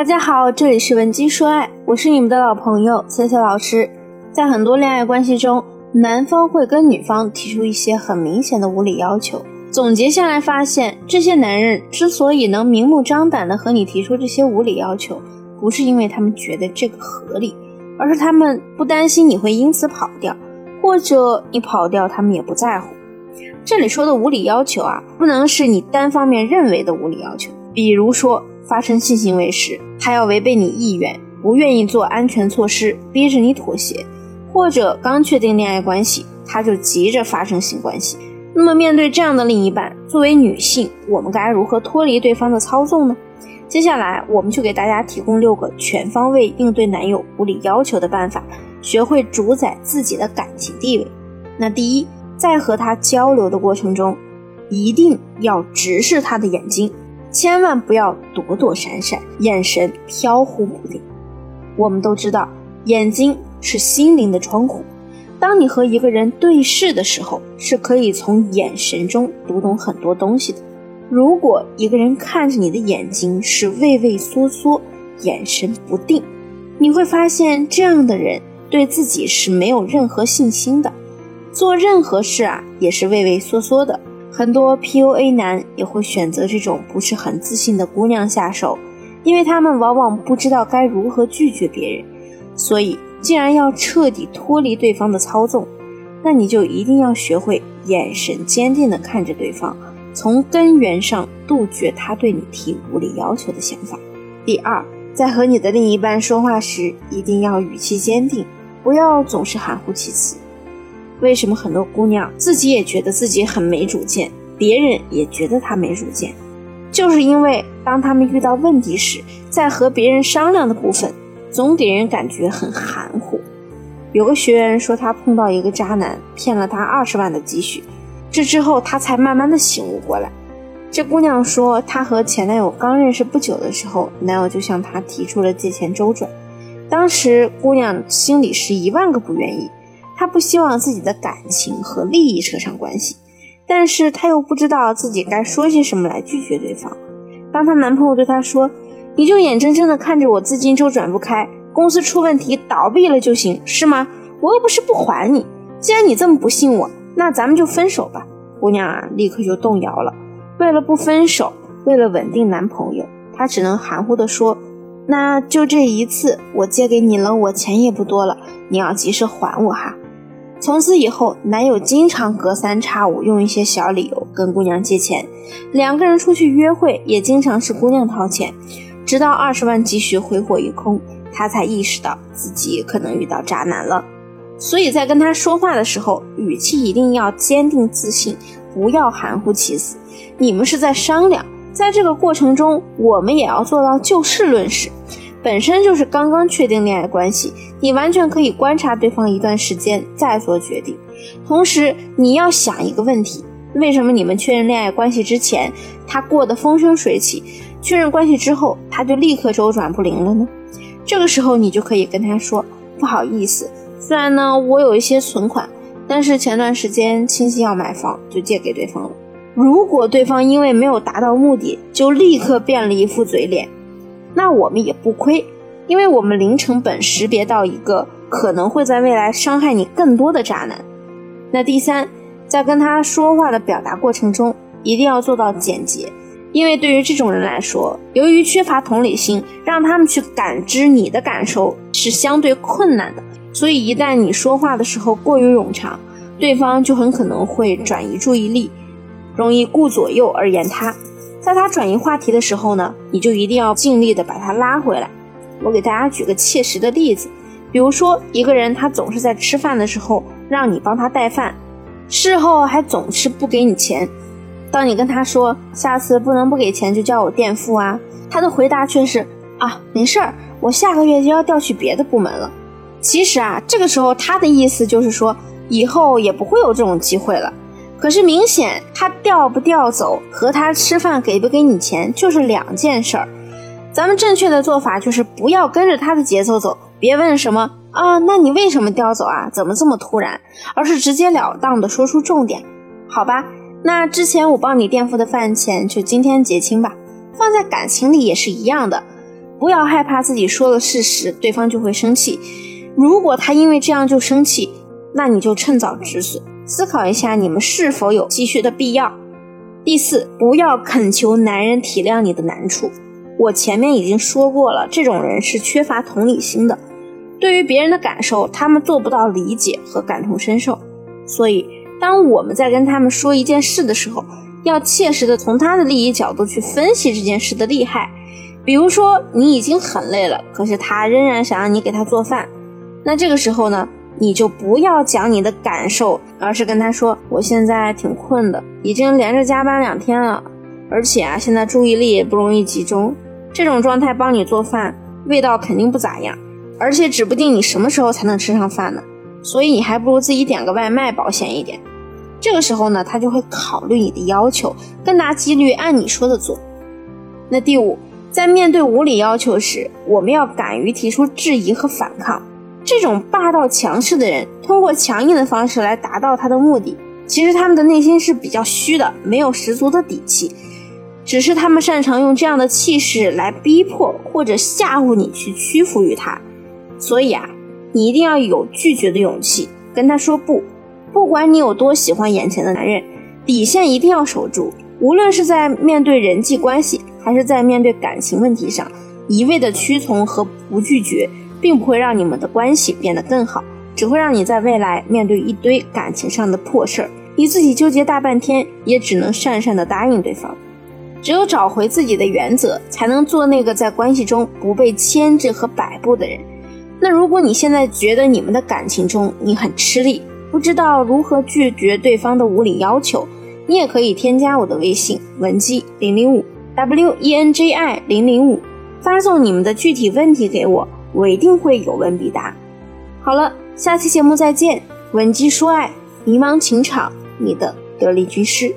大家好，这里是文姬说爱，我是你们的老朋友森森老师。在很多恋爱关系中，男方会跟女方提出一些很明显的无理要求。总结下来发现，这些男人之所以能明目张胆的和你提出这些无理要求，不是因为他们觉得这个合理，而是他们不担心你会因此跑掉，或者你跑掉他们也不在乎。这里说的无理要求啊，不能是你单方面认为的无理要求，比如说。发生性行为时，他要违背你意愿，不愿意做安全措施，逼着你妥协；或者刚确定恋爱关系，他就急着发生性关系。那么，面对这样的另一半，作为女性，我们该如何脱离对方的操纵呢？接下来，我们就给大家提供六个全方位应对男友无理要求的办法，学会主宰自己的感情地位。那第一，在和他交流的过程中，一定要直视他的眼睛。千万不要躲躲闪闪，眼神飘忽不定。我们都知道，眼睛是心灵的窗户。当你和一个人对视的时候，是可以从眼神中读懂很多东西的。如果一个人看着你的眼睛是畏畏缩缩、眼神不定，你会发现这样的人对自己是没有任何信心的，做任何事啊也是畏畏缩缩的。很多 PUA 男也会选择这种不是很自信的姑娘下手，因为他们往往不知道该如何拒绝别人。所以，既然要彻底脱离对方的操纵，那你就一定要学会眼神坚定地看着对方，从根源上杜绝他对你提无理要求的想法。第二，在和你的另一半说话时，一定要语气坚定，不要总是含糊其辞。为什么很多姑娘自己也觉得自己很没主见，别人也觉得她没主见？就是因为当她们遇到问题时，在和别人商量的部分，总给人感觉很含糊。有个学员说，她碰到一个渣男，骗了他二十万的积蓄，这之后她才慢慢的醒悟过来。这姑娘说，她和前男友刚认识不久的时候，男友就向她提出了借钱周转，当时姑娘心里是一万个不愿意。不希望自己的感情和利益扯上关系，但是她又不知道自己该说些什么来拒绝对方。当她男朋友对她说：“你就眼睁睁地看着我资金周转不开，公司出问题倒闭了就行，是吗？我又不是不还你。既然你这么不信我，那咱们就分手吧。”姑娘啊，立刻就动摇了。为了不分手，为了稳定男朋友，她只能含糊地说：“那就这一次，我借给你了，我钱也不多了，你要及时还我哈。”从此以后，男友经常隔三差五用一些小理由跟姑娘借钱，两个人出去约会也经常是姑娘掏钱，直到二十万积蓄挥霍一空，他才意识到自己可能遇到渣男了。所以在跟他说话的时候，语气一定要坚定自信，不要含糊其辞。你们是在商量，在这个过程中，我们也要做到就事论事。本身就是刚刚确定恋爱关系，你完全可以观察对方一段时间再做决定。同时，你要想一个问题：为什么你们确认恋爱关系之前，他过得风生水起，确认关系之后，他就立刻周转不灵了呢？这个时候，你就可以跟他说：“不好意思，虽然呢我有一些存款，但是前段时间亲戚要买房，就借给对方了。”如果对方因为没有达到目的，就立刻变了一副嘴脸。那我们也不亏，因为我们零成本识别到一个可能会在未来伤害你更多的渣男。那第三，在跟他说话的表达过程中，一定要做到简洁，因为对于这种人来说，由于缺乏同理心，让他们去感知你的感受是相对困难的。所以一旦你说话的时候过于冗长，对方就很可能会转移注意力，容易顾左右而言他。在他转移话题的时候呢，你就一定要尽力的把他拉回来。我给大家举个切实的例子，比如说一个人他总是在吃饭的时候让你帮他带饭，事后还总是不给你钱。当你跟他说下次不能不给钱就叫我垫付啊，他的回答却是啊没事儿，我下个月就要调去别的部门了。其实啊，这个时候他的意思就是说以后也不会有这种机会了。可是明显，他调不调走和他吃饭给不给你钱就是两件事儿。咱们正确的做法就是不要跟着他的节奏走，别问什么啊，那你为什么调走啊？怎么这么突然？而是直截了当的说出重点，好吧？那之前我帮你垫付的饭钱就今天结清吧。放在感情里也是一样的，不要害怕自己说了事实，对方就会生气。如果他因为这样就生气，那你就趁早止损，思考一下你们是否有继续的必要。第四，不要恳求男人体谅你的难处。我前面已经说过了，这种人是缺乏同理心的，对于别人的感受，他们做不到理解和感同身受。所以，当我们在跟他们说一件事的时候，要切实的从他的利益角度去分析这件事的利害。比如说，你已经很累了，可是他仍然想让你给他做饭，那这个时候呢？你就不要讲你的感受，而是跟他说：“我现在挺困的，已经连着加班两天了，而且啊，现在注意力也不容易集中。这种状态帮你做饭，味道肯定不咋样，而且指不定你什么时候才能吃上饭呢。所以你还不如自己点个外卖保险一点。这个时候呢，他就会考虑你的要求，更大几率按你说的做。那第五，在面对无理要求时，我们要敢于提出质疑和反抗。”这种霸道强势的人，通过强硬的方式来达到他的目的。其实他们的内心是比较虚的，没有十足的底气，只是他们擅长用这样的气势来逼迫或者吓唬你去屈服于他。所以啊，你一定要有拒绝的勇气，跟他说不。不管你有多喜欢眼前的男人，底线一定要守住。无论是在面对人际关系，还是在面对感情问题上，一味的屈从和不拒绝。并不会让你们的关系变得更好，只会让你在未来面对一堆感情上的破事儿，你自己纠结大半天，也只能讪讪的答应对方。只有找回自己的原则，才能做那个在关系中不被牵制和摆布的人。那如果你现在觉得你们的感情中你很吃力，不知道如何拒绝对方的无理要求，你也可以添加我的微信文姬零零五 w e n j i 零零五，发送你们的具体问题给我。我一定会有问必答。好了，下期节目再见。闻鸡说爱，迷茫情场，你的得力军师。